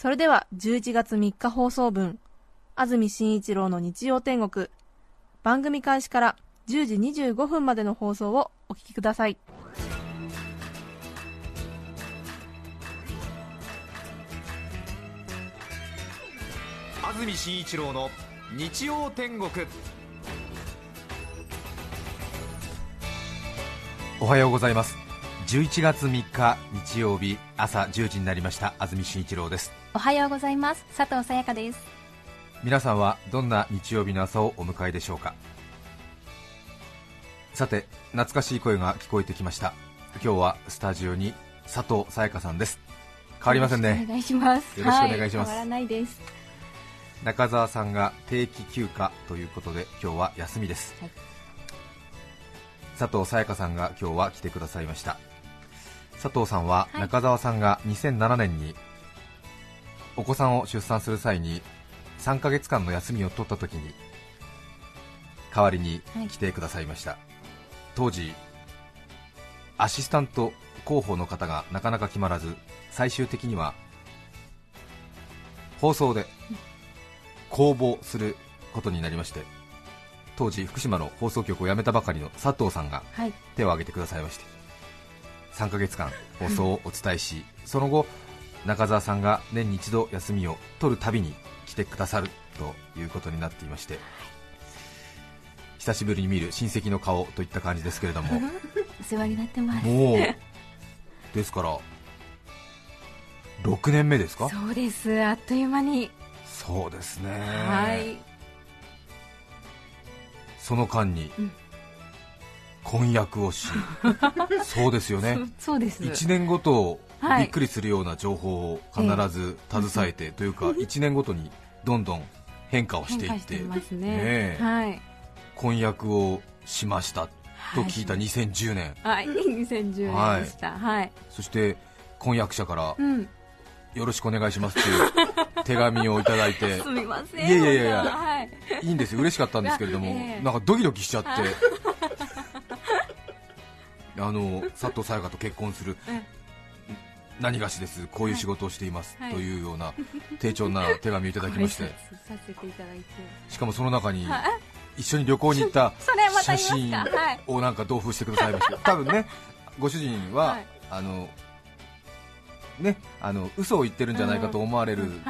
それでは、11月3日放送分、安住紳一郎の日曜天国、番組開始から10時25分までの放送をお聞きください。安住紳一郎の日曜天国。おはようございます。11月3日日曜日朝10時になりました。安住紳一郎ですおはようございます。佐藤さやかです。皆さんはどんな日曜日の朝をお迎えでしょうか。さて懐かしい声が聞こえてきました。今日はスタジオに佐藤さやかさんです。変わりませんね。お願いします。よろしくお願いします。は変わらないです。中澤さんが定期休暇ということで今日は休みです、はい。佐藤さやかさんが今日は来てくださいました。佐藤さんははい。中澤さんが2007年にお子さんを出産する際に3ヶ月間の休みを取った時に代わりに来てくださいました、当時アシスタント候補の方がなかなか決まらず最終的には放送で公募することになりまして当時福島の放送局を辞めたばかりの佐藤さんがはい。手を挙げてくださいまして3ヶ月間放送をお伝えしその後中澤さんが年に一度休みを取るたびに来てくださるということになっていまして久しぶりに見る親戚の顔といった感じですけれども。お世話になってます。もうですから6年目ですか？そうです。あっという間に。そうですね。はい。その間にうん。婚約をし、そうですよね。そそうです。1年ごとはいびっくりするような情報を必ず携えて、というか1年ごとにどんどん変化をしていって婚約をしましたと聞いた2010年、はい。2010年でした。はい、そして婚約者からうん。よろしくお願いしますっていう 手紙をいただいてすみませんいやいやいやいい。いいんですよ。嬉しかったんですけれども、ええ。なんかドキドキしちゃって。あの佐藤さやかと結婚する。え何がしです。こういう仕事をしています、はい。というような丁重な 手紙をいただきまして。しかもその中にはい。一緒に旅行に行った 写真をなんか同封してくださいまして 多分ねご主人は、はい。あのねあの嘘を言ってるんじゃないかと思われる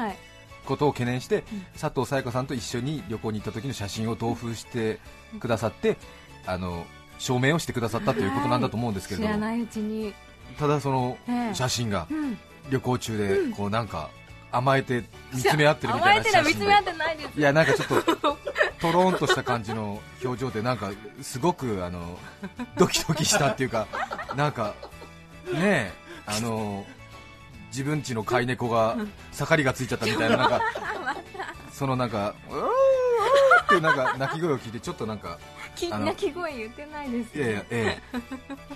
ことを懸念して、うん。佐藤さやかさんと一緒に旅行に行った時の写真を同封してくださって、あの証明をしてくださったということなんだと思うんですけれども、知らないうちにただそのええ。写真がうん。旅行中でうん。こうなんか甘えて見つめ合ってるみたいな写真で。いです。いやなんかちょっととろーんとした感じの表情でなんかすごくあのドキドキしたっていうかなんかねえあの自分家の飼い猫が盛りがついちゃったみたいななんかそのなんかうーうーってなんか鳴き声を聞いてちょっとなんか 鳴き声言ってないです。いやいやええ。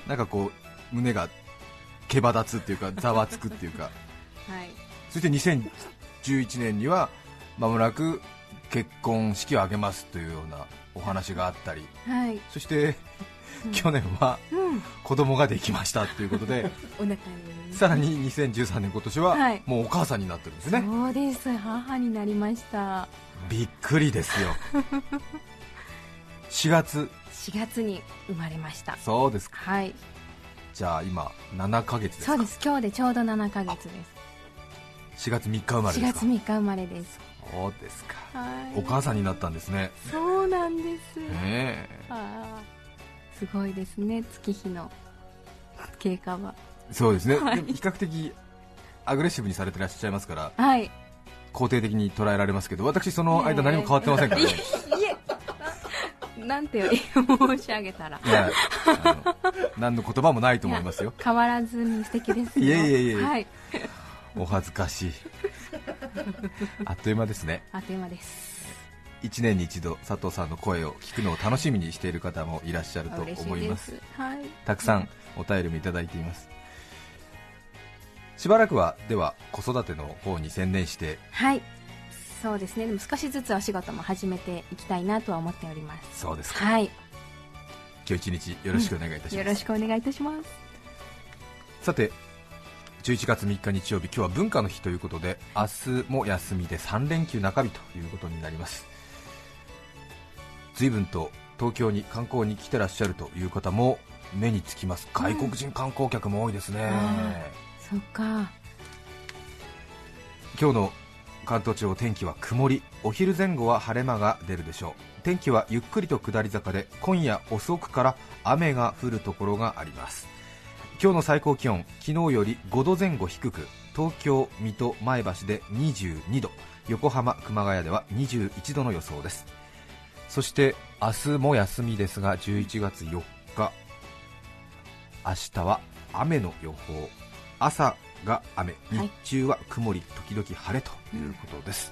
なんかこう胸が毛羽立つっていうかざわつくっていうか。はい。そして2011年にはまもなく結婚式を挙げますというようなお話があったり。はい。そしてうん。去年はうん。子供ができましたということで お腹にさらに2013年今年ははい。もうお母さんになってるんですね。そうです。母になりました。びっくりですよ。4月。4月に生まれました。そうですか。はいじゃあ今7ヶ月ですか？そうです。今日でちょうど7ヶ月です。4月3日生まれ4月ですか？3日生まれです。そうですか。はい。お母さんになったんですね。そうなんです、ねえ。あーすごいですね。月日の経過は。そうですね、はい。比較的アグレッシブにされてらっしゃいますからはい。肯定的に捉えられますけど私その間何も変わってませんからね、いえなんて申し上げたら。いやあの何の言葉もないと思いますよ。変わらずに素敵ですよ。いえいえいえはい。お恥ずかしい。あっという間ですね。あっという間です。1年に一度佐藤さんの声を聞くのを楽しみにしている方もいらっしゃると思います。はい。たくさんお便りもいただいています。しばらくはでは子育ての方に専念してはいそうですね。でも少しずつお仕事も始めていきたいなとは思っております。そうですか。はい。今日一日よろしくお願いいたします、よろしくお願いいたします。さて11月3日日曜日今日は文化の日ということで明日も休みで3連休中日ということになります。随分と東京に観光に来てらっしゃるという方も目につきます。外国人観光客も多いですね、そっか。今日の関東地方天気は曇りお昼前後は晴れ間が出るでしょう。天気はゆっくりと下り坂で今夜遅くから雨が降るところがあります。今日の最高気温昨日より5度前後低く東京、水戸、前橋で22度横浜、熊谷では21度の予想です。そして明日も休みですが11月4日明日は雨の予報。朝が雨。はい。日中は曇り時々晴れということです、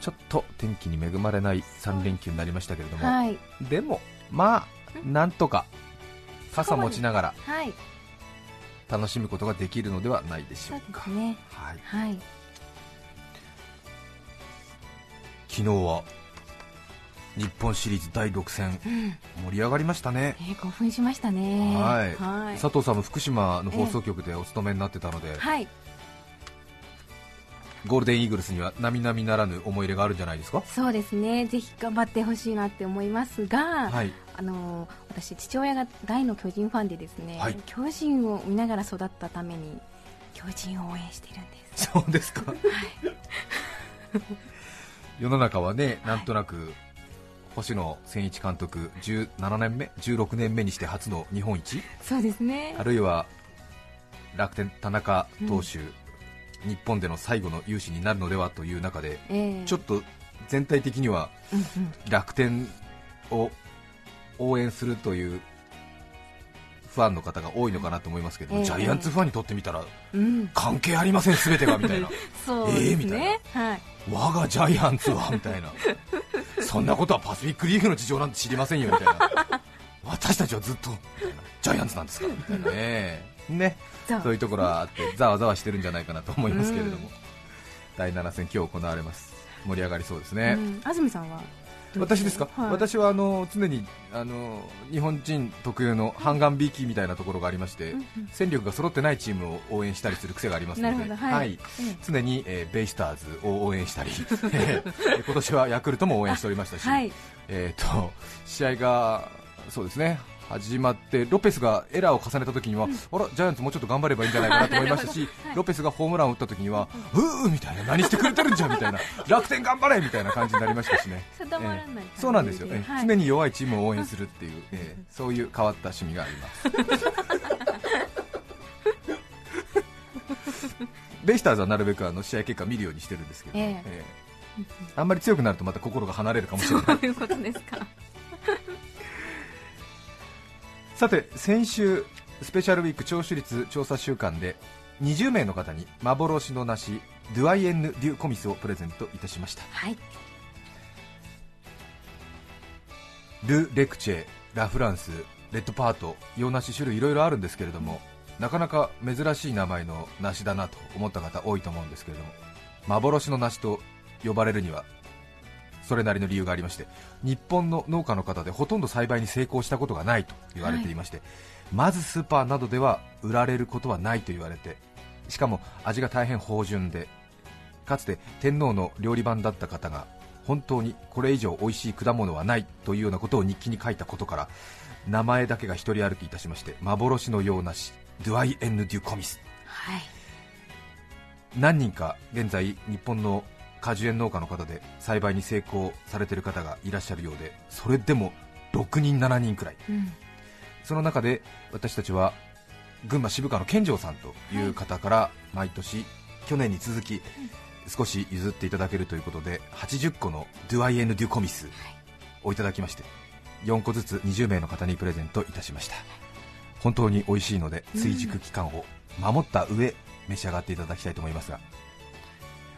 ちょっと天気に恵まれない3連休になりましたけれども、はい。でもまあなんとか傘持ちながらはい。楽しむことができるのではないでしょうか。ですね。はい、はい。昨日は日本シリーズ第6戦。うん。盛り上がりましたね。えー興奮しましたね。はい。はい。佐藤さんも福島の放送局でお勤めになってたので、はい。ゴールデンイーグルスには並々ならぬ思い入れがあるんじゃないですか？そうですね。ぜひ頑張ってほしいなって思いますが、はい。あの私父親が大の巨人ファンでですね、はい。巨人を見ながら育ったために巨人を応援しているんです。そうですか。世の中はねなんとなく星野千一監督17年目16年目にして初の日本一。そうですね。あるいは楽天田中投手、日本での最後の勇姿になるのではという中でええ。ちょっと全体的にはうんうん。楽天を応援するというファンの方が多いのかなと思いますけど、ええ。ジャイアンツファンにとってみたらうん。関係ありません、すべてがみたいな、そうですええみたいね、はい。我がジャイアンツはみたいな、そんなことはパシフィックリーグの事情なんて知りませんよみたいな、私たちはずっとジャイアンツなんですからみたいな。ね、ね。そう。いうところはあって、ざわざわしてるんじゃないかなと思いますけれども、うん。第7戦、今日行われます、盛り上がりそうですね。うん。安住さんは？私ですか、はい。私はあの常にあの日本人特有の半眼ビーキみたいなところがありまして、戦力が揃ってないチームを応援したりする癖がありますので、はい。ええ。常に、えーベイスターズを応援したり、えー今年はヤクルトも応援しておりましたし、はい。えー、と試合がそうですね始まってロペスがエラーを重ねた時には、あらジャイアンツもうちょっと頑張ればいいんじゃないかなと思いましたし、はい。ロペスがホームランを打った時には、うーみたいな、何してくれてるんじゃんみたいな、楽天頑張れみたいな感じになりましたしね。定まらない感じで。そうなんですよ、えはい。常に弱いチームを応援するっていう、えーそういう変わった趣味があります。ベイスターズはなるべくあの試合結果見るようにしてるんですけど、ええ。えーあんまり強くなるとまた心が離れるかもしれない。そういうことですかさて先週スペシャルウィーク聴取率調査週間で20名の方に幻の梨ドゥアイエンヌ・デュ・コミスをプレゼントいたしました。はい。ル・レクチェラ・フランスレッドパート洋梨種類いろいろあるんですけれどもなかなか珍しい名前の梨だなと思った方多いと思うんですけれども幻の梨と呼ばれるにはそれなりの理由がありまして日本の農家の方でほとんど栽培に成功したことがないと言われていまして、まずスーパーなどでは売られることはないと言われてしかも味が大変芳醇でかつて天皇の料理番だった方が本当にこれ以上美味しい果物はないというようなことを日記に書いたことから名前だけが一人歩きいたしまして幻のようなしドゥアイ・エンヌ・デュ・コミス。はい。何人か現在日本の果樹園農家の方で栽培に成功されている方がいらっしゃるようでそれでも6人7人くらい。うん。その中で私たちは群馬渋川の健城さんという方から毎年去年に続き少し譲っていただけるということで80個のドゥアイエンヌ・デュ・コミスをいただきまして4個ずつ20名の方にプレゼントいたしました。本当に美味しいので追熟期間を守った上召し上がっていただきたいと思いますが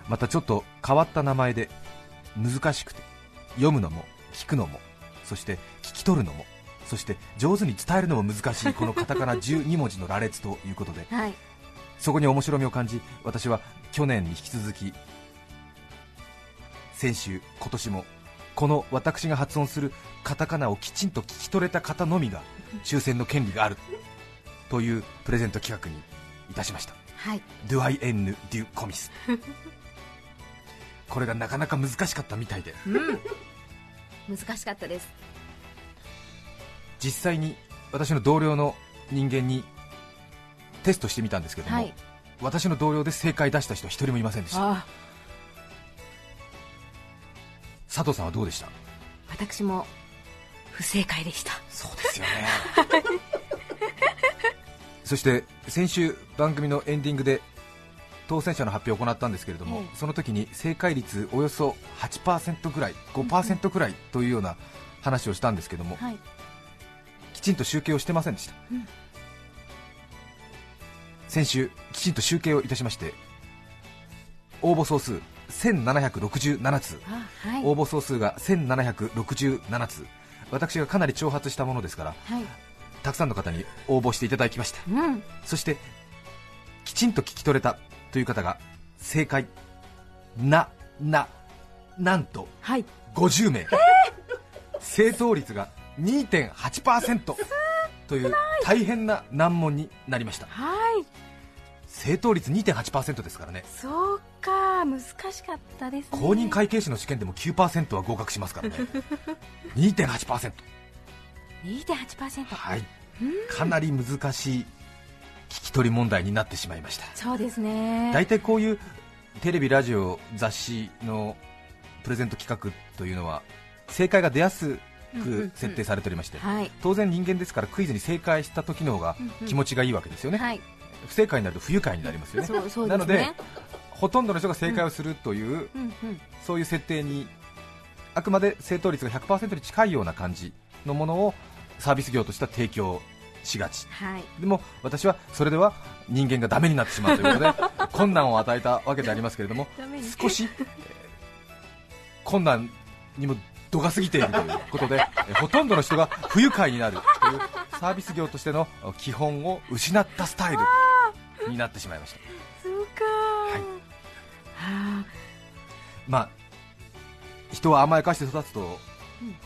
またちょっと変わった名前で難しくて読むのも聞くのもそして聞き取るのもそして上手に伝えるのも難しいこのカタカナ 12文字の羅列ということではい。そこに面白みを感じ私は去年に引き続き先週今年もこの私が発音するカタカナをきちんと聞き取れた方のみが抽選の権利があるというプレゼント企画にいたしました。はい。Do I N Do Comis これがなかなか難しかったみたいで。うん。難しかったです。実際に私の同僚の人間にテストしてみたんですけども、はい。私の同僚で正解出した人は一人もいませんでした。あ佐藤さんはどうでした？私も不正解でした。そうですよね。そして先週番組のエンディングで当選者の発表を行ったんですけれども、ええ。その時に正解率およそ8%ぐらい5%ぐらいというような話をしたんですけども、はい。きちんと集計をしてませんでした、うん。先週きちんと集計をいたしまして応募総数1767通。あはい。応募総数が1767通。私がかなり挑発したものですからはい。たくさんの方に応募していただきました。うん。そしてきちんと聞き取れたという方が正解。なななんとはい。50名、正答率が2.8%という大変な難問になりました。はい。正答率2.8%ですからね。そうか。難しかったですね。公認会計士の試験でも9%は合格しますからね。2.8% 2.8%はい。かなり難しい聞き取り問題になってしまいました。そうですね。大体こういうテレビ、ラジオ、雑誌のプレゼント企画というのは正解が出やすく設定されておりまして、はい。当然人間ですからクイズに正解した時の方がうんうん。気持ちがいいわけですよね、はい。不正解になると不愉快になりますよね。そうそうなのでほとんどの人が正解をするという、うんうん。そういう設定にあくまで正答率が100%に近いような感じのものをサービス業としては提供しがち。はい。でも私はそれでは人間がダメになってしまうということで 困難を与えたわけでありますけれども少し、えー困難にも度が過ぎているということで、えーほとんどの人が不愉快になるというサービス業としての基本を失ったスタイルになってしまいました。そうか。はまあ、人は甘やかして育つと、うん。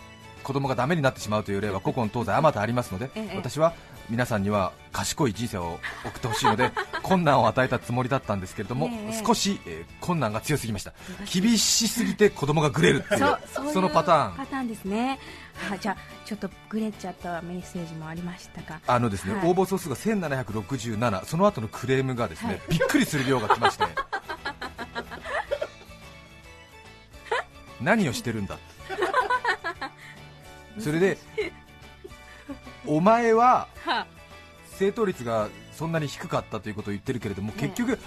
子供がダメになってしまうという例は古今東西あまたありますので、ええ。私は皆さんには賢い人生を送ってほしいので 困難を与えたつもりだったんですけれども、ええ。少し、えー困難が強すぎました。厳しすぎて子供がグレるっていうそのパターン。パターンですね。はじゃあちょっとグレちゃったメッセージもありましたがあのですね、はい。応募総数が1767その後のクレームがですね、はい。びっくりする量が来まして。何をしてるんだそれでお前はは。正答率がそんなに低かったということを言ってるけれども、ええ。結局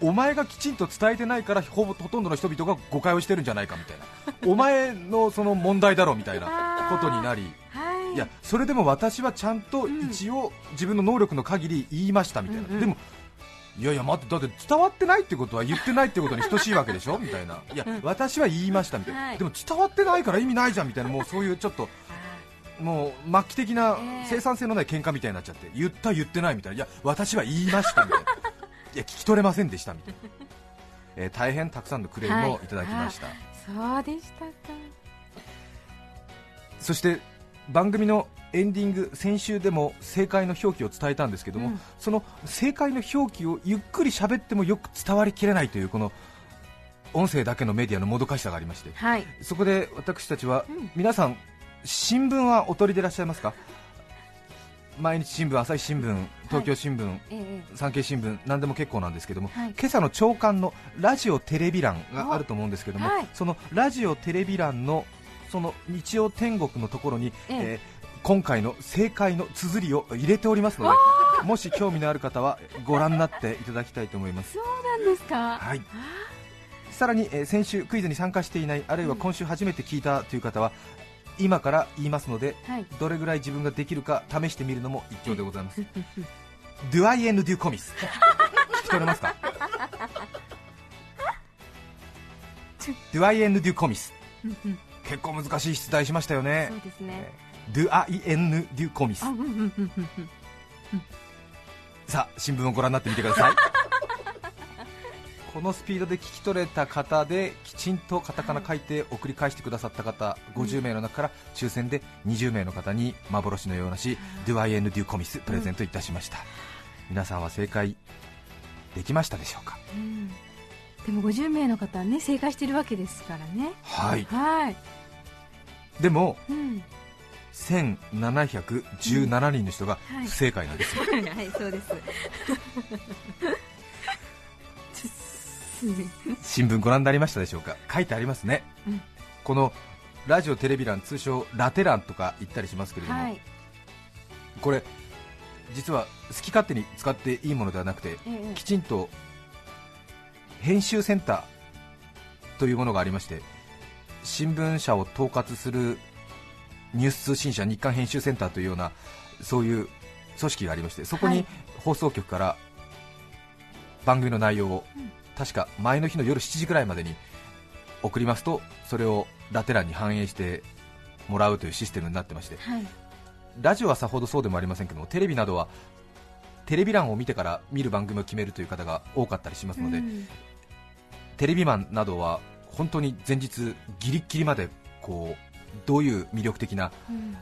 お前がきちんと伝えてないからほぼほとんどの人々が誤解をしてるんじゃないかみたいな。お前のその問題だろみたいなことになり。はい。いやそれでも私はちゃんと一応自分の能力の限り言いましたみたいな、でもいやいや待ってだって伝わってないってことは言ってないってことに等しいわけでしょみたいな。いや、うん。私は言いましたみたいな、はい。でも伝わってないから意味ないじゃんみたいなもうそういうちょっともう末期的なええ。生産性のない喧嘩みたいになっちゃって言った言ってないみたいな。いや私は言いましたみたいな。いや聞き取れませんでしたみたいな、えー大変たくさんのクレームをい。ただきました、そうでしたか。そして番組のエンディング先週でも正解の表記を伝えたんですけども、うん。その正解の表記をゆっくり喋ってもよく伝わりきれないというこの音声だけのメディアのもどかしさがありましてはい。そこで私たちは、うん。皆さん新聞はお取りでいらっしゃいますか？毎日新聞、朝日新聞、東京新聞、ええ産経新聞、何でも結構なんですけども、はい。今朝の朝刊のラジオテレビ欄があると思うんですけども、はい。そのラジオテレビ欄のその日曜天国のところに、ええ。えー今回の正解の綴りを入れておりますので、もし興味のある方はご覧になっていただきたいと思います。そうなんですか？はい。さらに、えー先週クイズに参加していないあるいは今週初めて聞いたという方は、今から言いますのではい。どれぐらい自分ができるか試してみるのも一興でございます。ドゥアイエンドゥコミス。聞き取れますか？ドゥアイエンヌ・デュ・コミス。結構難しい出題しましたよね。そうですね。ドゥアイエンヌ・デュ・コミス。さあ新聞をご覧になってみてくださいこのスピードで聞き取れた方できちんとカタカナ書いて送り返してくださった方50名の中から抽選で20名の方に幻のようなしドゥアイエンヌ・デュ・コミスプレゼントいたしました、皆さんは正解できましたでしょうか？うん。でも50名の方はね正解してるわけですからね。はい。はい、でもうん、1717人の人がはい。不正解なんですよ、はいそうです新聞ご覧になりましたでしょうか？書いてありますね、うん。このラジオテレビ欄通称ラテ欄とか言ったりしますけれども、はい。これ実は好き勝手に使っていいものではなくてええ。きちんと編集センターというものがありまして新聞社を統括するニュース通信社日刊編集センターというようなそういう組織がありましてそこにはい。放送局から番組の内容を、うん確か前の日の夜7時ぐらいまでに送りますとそれをラテ欄に反映してもらうというシステムになってましてはい。ラジオはさほどそうでもありませんけどもテレビなどはテレビ欄を見てから見る番組を決めるという方が多かったりしますので、うん。テレビマンなどは本当に前日ギリッギリまでこうどういう魅力的なうん。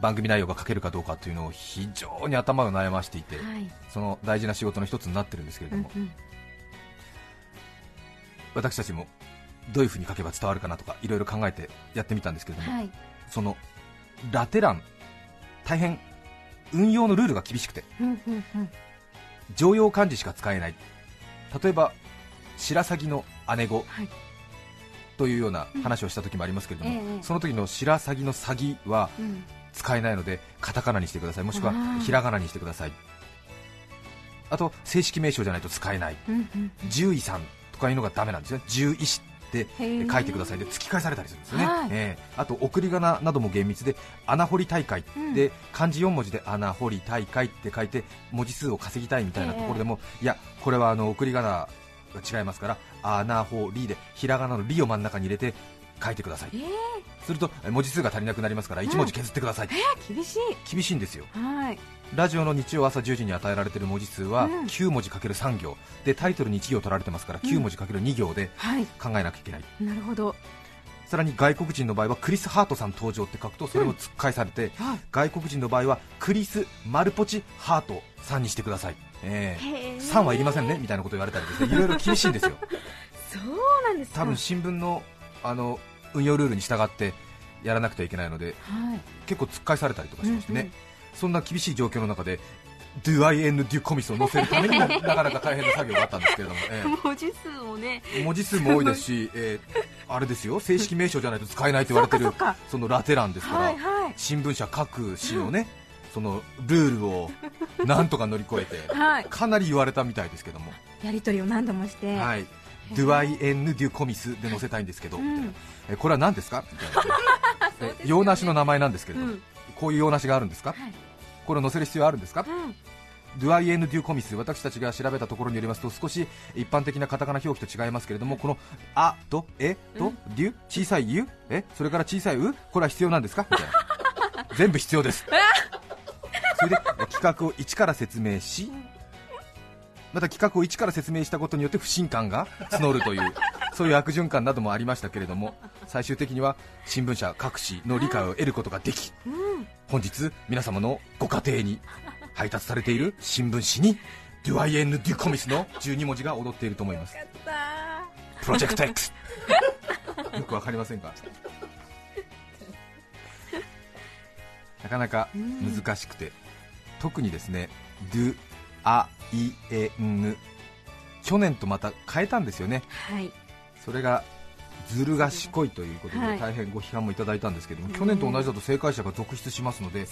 番組内容が書けるかどうかというのを非常に頭を悩ましていてはい。その大事な仕事の一つになってるんですけれども、うんうん私たちもどういうふうに書けば伝わるかなとかいろいろ考えてやってみたんですけれども、はい。そのラテ欄大変運用のルールが厳しくてうんうんうん。常用漢字しか使えない。例えば白鷺の姉子はい。というような話をした時もありますけれども、ええその時の白鷺の鷺はうん。使えないのでカタカナにしてください。もしくはひらがなにしてください。あと正式名称じゃないと使えない。うんうん。獣医さんとかいうのがダメなんですね。獣医師って書いてください。で突き返されたりするんですよね、はい。ええ。あと送り仮名なども厳密で穴掘り大会うん。で漢字4文字で穴掘り大会って書いて文字数を稼ぎたいみたいなところでも、いやこれはあの送り仮名が違いますから穴掘りでひらがなのりを真ん中に入れて書いてください。えするとえ文字数が足りなくなりますから1文字削ってください、ー厳しい。厳しいんですよ。はい。ラジオの日曜朝10時に与えられている文字数はうん。9文字かける3行。でタイトルに1行取られてますから9文字かける2行ではい。考えなきゃいけない、なるほど。さらに外国人の場合はクリス・ハートさん登場って書くとそれも突っ返されて、はい。外国人の場合はクリス・マルポチ・ハートさんにしてください、えへー、ーさんはいりませんねみたいなこと言われたりですね。いろいろ厳しいんですよ。そうなんですか。多分新聞のあの運用ルールに従ってやらなくてはいけないのではい。結構突っ返されたりとかしましてね、うんうん。そんな厳しい状況の中でドゥアイエンヌ・デュ・コミスを載せるためにも なかなか大変な作業があったんですけれども、え文字数もね。え文字数も多いですし、えーあれですよ。正式名称じゃないと使えないと言われてるそのラテ欄ですから、はいはい。新聞社各紙のね、そのルールをなんとか乗り越えて、はい。かなり言われたみたいですけども、やり取りを何度もして。はい、ドゥアイエンヌ・デュ・コミスで載せたいんですけど、うん。みたいな。えこれは何ですか？みたいな、え洋梨の名前なんですけれど、うん。こういう洋梨があるんですか、はい。これを載せる必要あるんですか、うん。ドゥアイエンヌ・デュ・コミス、私たちが調べたところによりますと、少し一般的なカタカナ表記と違いますけれども、このあとえとデュ、小さいゆ、えそれから小さいう、これは必要なんですか？みたいな、全部必要です。それでえ企画を一から説明し、また企画を一から説明したことによって不信感が募るという、そういう悪循環などもありましたけれども、最終的には新聞社各紙の理解を得ることができ、本日皆様のご家庭に配達されている新聞紙にドゥアイエンヌ・デュ・コミスの12文字が踊っていると思います。プロジェクト X よくわかりませんか？なかなか難しくて特にですねドゥアイエンヌ去年とまた変えたんですよね。はい。それがずる賢いということではい。大変ご批判もいただいたんですけども、うん去年と同じだと正解者が続出しますのでね。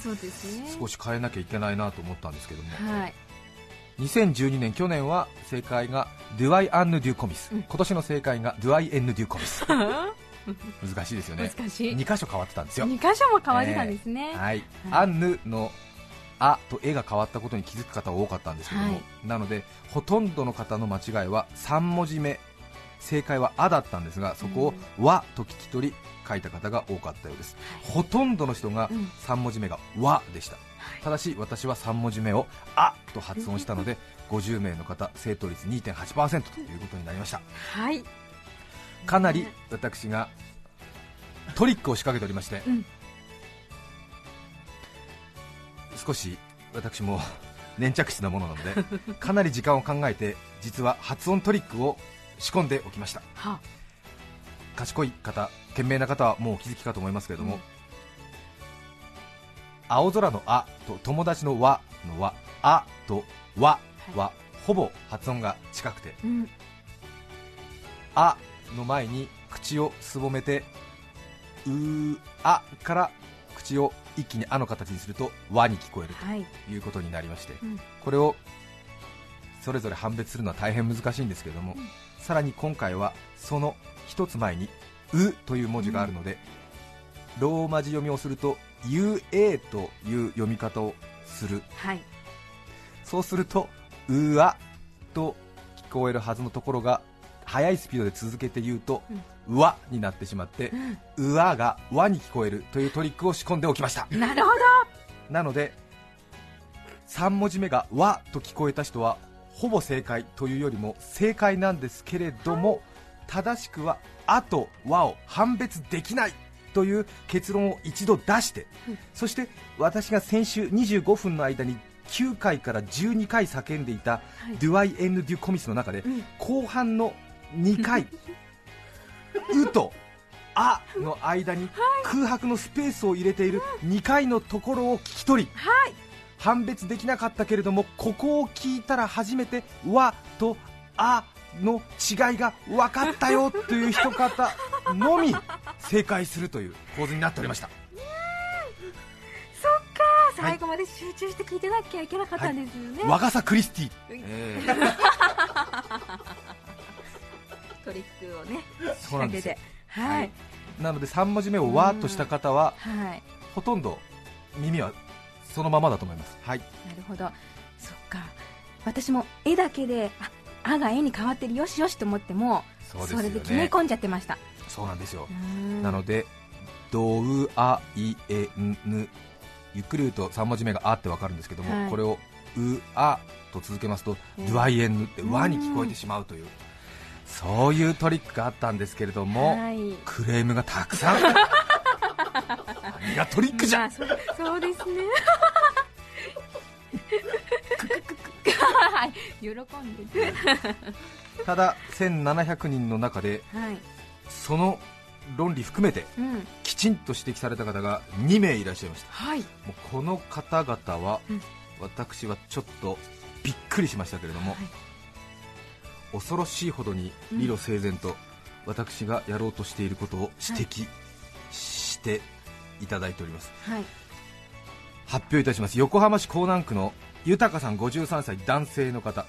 少し変えなきゃいけないなと思ったんですけども、はい。2012年去年は正解がドゥアイアンヌ・デュ・コミス、うん。今年の正解がドゥアイエンヌ・デュ・コミス。難しいですよね。難しい。2箇所変わってたんですよ。二箇所も変わってたんですね。はい、はい。アンヌのあと絵が変わったことに気づく方は多かったんですけども、はい。なのでほとんどの方の間違いは3文字目正解は「あ」だったんですがそこを「わ」と聞き取り書いた方が多かったようです、ほとんどの人がうん。3文字目が「わ」でした、ただし私は3文字目を「あ」と発音したので50名の方正答率2.8%ということになりました。はい。かなり私がトリックを仕掛けておりまして、うん少し私も粘着質なものなので かなり時間を考えて実は発音トリックを仕込んでおきました。は賢い方賢明な方はもうお気づきかと思いますけれども、うん。青空の「あ」と友達の「わ」の「わ」「あ」と「わ」はほぼ発音が近くてうん「あ」の前に口をすぼめて「うーあ」から口を一気に「あ」の形にすると「わ」に聞こえるはい。ということになりまして、うん。これをそれぞれ判別するのは大変難しいんですけれども、うん。さらに今回はその一つ前に「う」という文字があるので、ローマ字読みをすると「UA」という読み方をする。はい。そうすると「うわ」と聞こえるはずのところが速いスピードで続けて言うと「うわ」になってしまって「うわ」が「わ」に聞こえるというトリックを仕込んでおきました。なるほど。なので3文字目が「わ」と聞こえた人はほぼ正解というよりも正解なんですけれども、正しくは「あ」と「わ」を判別できないという結論を一度出して、そして私が先週25分の間に9回から12回叫んでいた「ドゥアイ・エンヌ・デュ・コミス」の中で、ん。後半の2回「う」と「あ」の間に空白のスペースを入れている2回のところを聞き取り、判別できなかったけれどもここを聞いたら初めて「わ」と「あ」の違いが分かったよという人方のみ正解するという構図になっておりました。そっか。最後まで集中して聞いてなきゃいけなかったんですよね、和笠クリスティ、うんえートリックをねそうなんですよ。はい。なので3文字目を「わ」とした方ははい。ほとんど耳はそのままだと思います。はい。なるほど。そっか。私も絵だけであ「あ」が絵に変わってるよしよしと思ってもそうですよね。れで決め込んじゃってました。そうなんですよ。うん。なので「どうあいえんぬ」ゆっくり言うと3文字目が「あ」ってわかるんですけども、はい。これを「うあ」と続けますと「うん。ドゥアイエンヌ」って「うんわ」に聞こえてしまうというそういうトリックがあったんですけれども、はい。クレームがたくさん。何がトリックじゃ、まあそうそうですね。はい喜んで。ただ1700人の中ではい。その論理含めてうん。きちんと指摘された方が2名いらっしゃいました。はい。もうこの方々は、うん。私はちょっとびっくりしましたけれども、はい恐ろしいほどに理路整然と私がやろうとしていることを指摘していただいております、はい。発表いたします。横浜市港南区の豊さん53歳男性の方。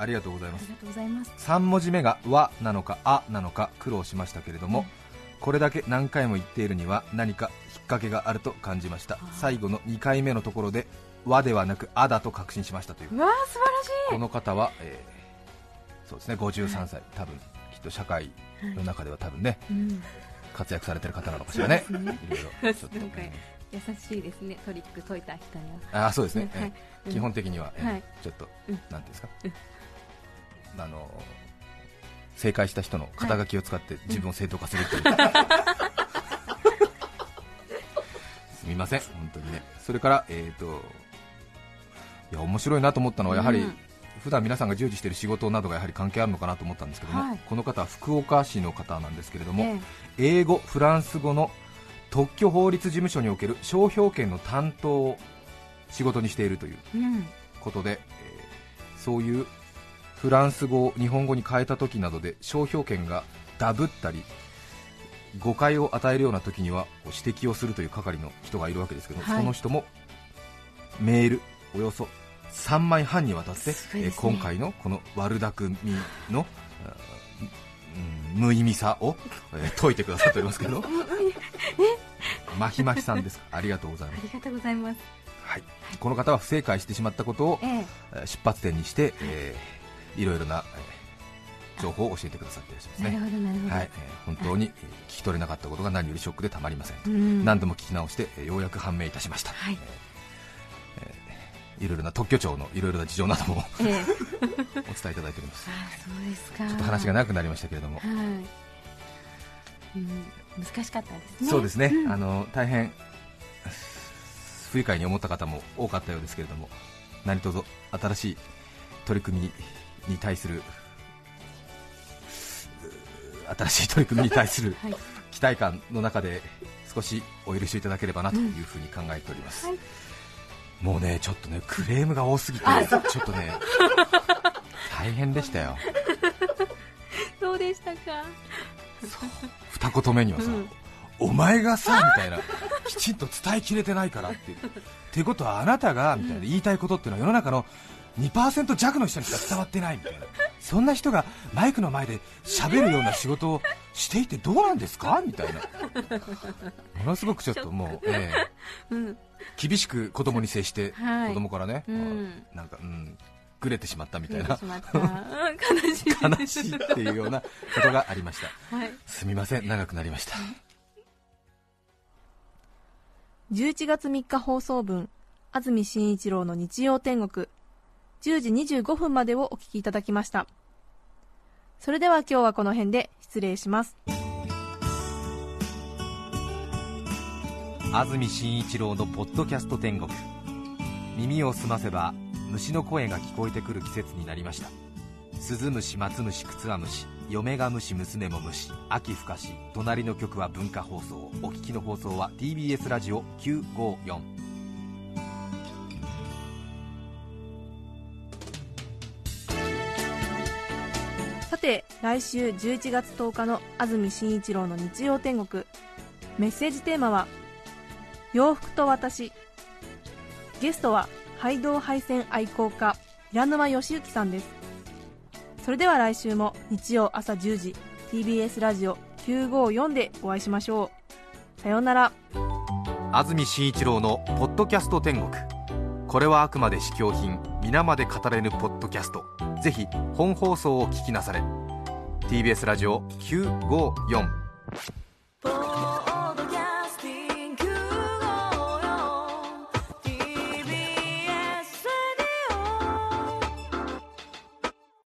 ありがとうございます。ありがとうございます。3文字目が「わ」なのか「あ」なのか苦労しましたけれども、うん。これだけ何回も言っているには何か引っ掛けがあると感じました。最後の2回目のところで「わ」ではなく「あ」だと確信しましたという。うわー素晴らしこの方は、えーそうですね。53歳、多分きっと社会の中では多分ねい、うん、活躍されてる方なのかしらね。ね。いろいろちょっと。優しいですね。トリック解いた人にはあーそうですね、えーはいうん。基本的には、えーはい。ちょっと、うん。なんていうんですか、あの正解した人の肩書きを使って自分を正当化するという、すみません。本当にね。それからえっ、といや面白いなと思ったのはやはり、うん普段皆さんが従事している仕事などがやはり関係あるのかなと思ったんですけども、はい。この方は福岡市の方なんですけれども、え英語、フランス語の特許法律事務所における商標権の担当を仕事にしているということで、えーそういうフランス語を日本語に変えた時などで商標権がダブったり誤解を与えるような時には指摘をするという係の人がいるわけですけど、はい。その人もメールおよそ3枚半にわたって、ね。えー今回のこの悪巧みの、うん無意味さを、えー解いてくださっておりますけど。まひまひさんです。ありがとうございます、ありがとうございます。はい、この方は不正解してしまったことをえ出発点にして、えーいろいろな、えー情報を教えてくださっていらっしゃいますなるねほどなるほど、はい、えー本当にえー聞き取れなかったことが何よりショックでたまりません何度も聞き直してえーようやく判明いたしました、はいいろいろな特許庁のいろいろな事情などもええ。お伝えいただいております。あそうですか。ちょっと話が長くなりましたけれども、はい、うん、難しかったですね。そうですね、うん。あの大変不愉快に思った方も多かったようですけれども何卒新しい取り組みにに対するう新しい取り組みに対するはい。期待感の中で少しお許しいただければなというふうに考えております、はいもうねちょっとねクレームが多すぎてちょっとね大変でしたよ。そうでしたか。二言目にはさ、うん。お前がさみたいなきちんと伝えきれてないからっていう。ってことはあなたがみたいな言いたいことっていうのは世の中の2%弱の人にしか伝わってないみたいな。そんな人がマイクの前で喋るような仕事をしていてどうなんですかみたいな。ものすごくちょっともう、ええ。うん厳しく子供に接して、はい。子供からね、うん。あなんかうんぐれてしまったみたいな。悲しい。っていうようなことがありました。はい。すみません。長くなりました。11月3日放送分安住紳一郎の日曜天国。10時25分までをお聞きいただきました。それでは今日はこの辺で失礼します安住紳一郎のポッドキャスト天国。耳を澄ませば虫の声が聞こえてくる季節になりました。スズムシマツムシクツワムシ嫁が虫娘も虫秋深し隣の局は文化放送。お聞きの放送は TBS ラジオ954さて来週11月10日の安住紳一郎の日曜天国。メッセージテーマは「洋服と私」ゲストは廃道配線愛好家平沼義行さんです。それでは来週も日曜朝10時 TBS ラジオ954でお会いしましょう。さようなら。安住紳一郎のポッドキャスト天国。これはあくまで試供品皆まで語れぬポッドキャスト。ぜひ本放送を聞きなされ。TBS ラジオ954